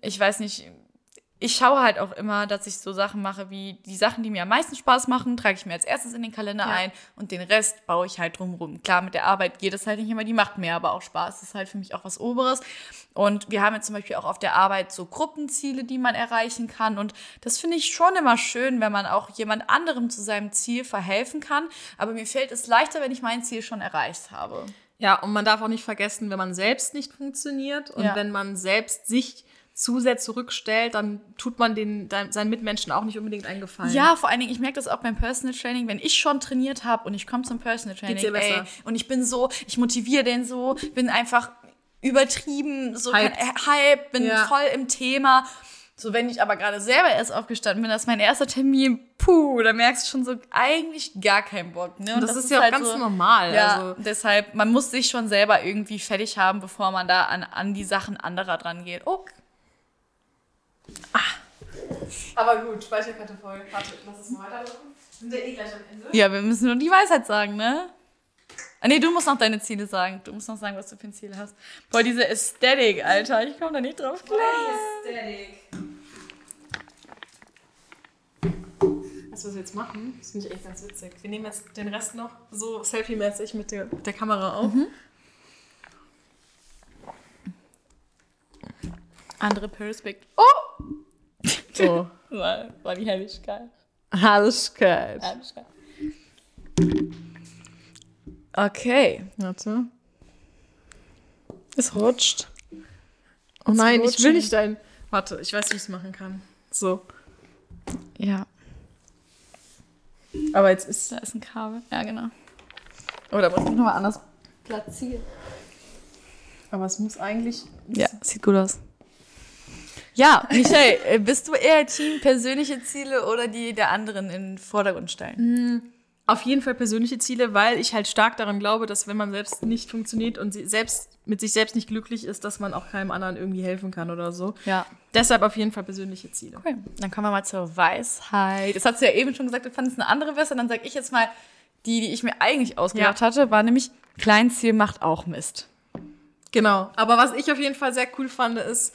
ich weiß nicht, ich schaue halt auch immer, dass ich so Sachen mache wie die Sachen, die mir am meisten Spaß machen, trage ich mir als erstes in den Kalender Ja. ein und den Rest baue ich halt drumrum. Klar, mit der Arbeit geht es halt nicht immer, die macht mir aber auch Spaß. Das ist halt für mich auch was Oberes. Und wir haben jetzt zum Beispiel auch auf der Arbeit so Gruppenziele, die man erreichen kann. Und das finde ich schon immer schön, wenn man auch jemand anderem zu seinem Ziel verhelfen kann. Aber mir fällt es leichter, wenn ich mein Ziel schon erreicht habe. Ja, und man darf auch nicht vergessen, wenn man selbst nicht funktioniert und Ja. wenn man selbst sich zu sehr zurückstellt, dann tut man den, seinen Mitmenschen auch nicht unbedingt einen Gefallen. Ja, vor allen Dingen, ich merke das auch beim Personal Training, wenn ich schon trainiert habe und ich komme zum Personal Training, ey, und ich bin so, ich motiviere den so, bin einfach übertrieben, so kein, äh, Hype, bin Ja. voll im Thema. So, wenn ich aber gerade selber erst aufgestanden bin, das ist mein erster Termin, puh, da merkst du schon so eigentlich gar keinen Bock. Ne? Und das, ist ja auch ganz normal. Ja, Also, deshalb, man muss sich schon selber irgendwie fertig haben, bevor man da an, an die Sachen anderer dran geht. Oh, aber gut, Speicherkarte voll. Warte, lass es mal weiterlaufen. Sind wir eh gleich am Ende? Ja, wir müssen nur die Weisheit sagen, ne? Ah, nee, du musst noch deine Ziele sagen. Du musst noch sagen, was du für ein Ziel hast. Boah, diese Ästhetik, Alter, ich komme da nicht drauf klar. Was wir jetzt machen, das finde ich echt ganz witzig. Wir nehmen jetzt den Rest noch so selfie-mäßig mit der, mit der Kamera auf. Andere Perspekt. Oh! So. War, war die Helligkeit. Herrlichkeit. Helligkeit. Okay. Warte. Es rutscht. Oh nein, ich will nicht dein. Warte, ich weiß, wie ich es machen kann. So. Ja, Aber jetzt ist. da ist ein Kabel. Ja, genau. Oder muss ich nochmal anders platzieren? Aber es muss eigentlich. Ja, sieht gut aus. Ja, Michael, äh, bist du eher Team persönliche Ziele oder die der anderen in den Vordergrund stellen? Auf jeden Fall persönliche Ziele, weil ich halt stark daran glaube, dass wenn man selbst nicht funktioniert und selbst mit sich selbst nicht glücklich ist, dass man auch keinem anderen irgendwie helfen kann oder so. Ja. Deshalb auf jeden Fall persönliche Ziele. Okay, dann kommen wir mal zur Weisheit. Das hast du ja eben schon gesagt, du fandest eine andere besser. Dann sage ich jetzt mal, die, die ich mir eigentlich ausgedacht Ja. hatte, war nämlich, Kleinziel macht auch Mist. Genau. Aber was ich auf jeden Fall sehr cool fand, ist,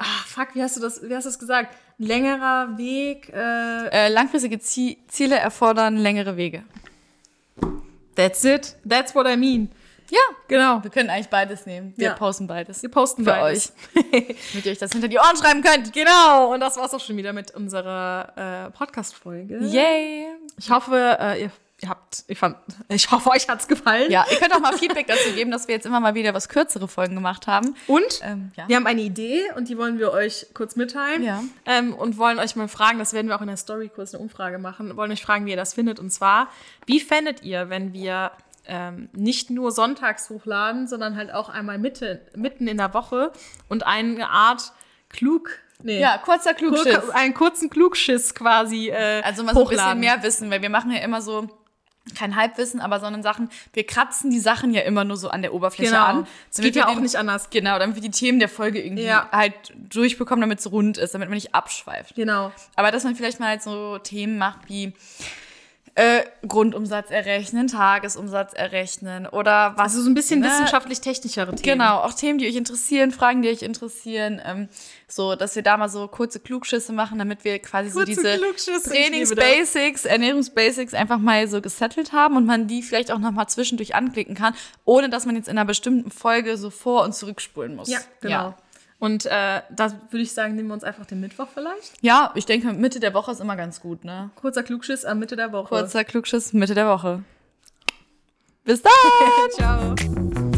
ah, fuck, wie hast du das, wie hast du das gesagt? Längerer Weg, äh, Äh, langfristige Zie Ziele erfordern längere Wege. that's it. That's what I mean. Ja, Genau. wir können eigentlich beides nehmen. Wir Ja. posten beides. Wir posten Für beides. Damit ihr euch das hinter die Ohren schreiben könnt. Genau. Und das war's auch schon wieder mit unserer äh, Podcast-Folge. Yay! Ich hoffe, äh, ihr, ihr habt, ich fand, ich hoffe, euch hat's gefallen. Ja, ihr könnt auch mal Feedback dazu geben, dass wir jetzt immer mal wieder was kürzere Folgen gemacht haben. Und Ähm, ja. wir haben eine Idee und die wollen wir euch kurz mitteilen. Ja. Ähm, und wollen euch mal fragen, das werden wir auch in der Story kurz eine Umfrage machen, wollen euch fragen, wie ihr das findet. Und zwar, wie fändet ihr, wenn wir ähm, nicht nur sonntags hochladen, sondern halt auch einmal Mitte, mitten in der Woche und eine Art klug, nee, Ja, kurzer kur- Klugschiss. einen kurzen Klugschiss quasi äh, Also mal so ein bisschen hochladen. mehr Wissen, weil wir machen ja immer so kein Halbwissen, aber sondern Sachen, wir kratzen die Sachen ja immer nur so an der Oberfläche Genau. an. Es geht ja auch den- nicht anders. Genau, damit wir die Themen der Folge irgendwie Ja. halt durchbekommen, damit es rund ist, damit man nicht abschweift. Genau. Aber dass man vielleicht mal halt so Themen macht wie äh, Grundumsatz errechnen, Tagesumsatz errechnen oder was. Also so ein bisschen ne? wissenschaftlich-technischere Themen. Genau, auch Themen, die euch interessieren, Fragen, die euch interessieren, ähm, so, dass wir da mal so kurze Klugschüsse machen, damit wir quasi so Kurze diese liebe das. Trainingsbasics, Ernährungsbasics einfach mal so gesettelt haben und man die vielleicht auch noch mal zwischendurch anklicken kann, ohne dass man jetzt in einer bestimmten Folge so vor- und zurückspulen muss. Ja, genau. Und äh, da würde ich sagen, nehmen wir uns einfach den Mittwoch vielleicht. Ja, ich denke, Mitte der Woche ist immer ganz gut, ne? Kurzer Klugschiss am Mitte der Woche. Kurzer Klugschiss, Mitte der Woche. Bis dann! Ciao.